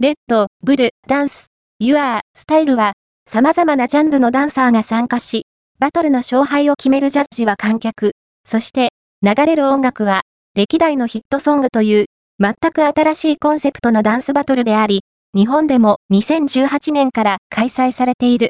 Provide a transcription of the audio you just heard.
レッド、ブル、ダンス、ユアー、スタイルは、様々なジャンルのダンサーが参加し、バトルの勝敗を決めるジャッジは観客、そして流れる音楽は、歴代のヒットソングという、全く新しいコンセプトのダンスバトルであり、日本でも2018年から開催されている。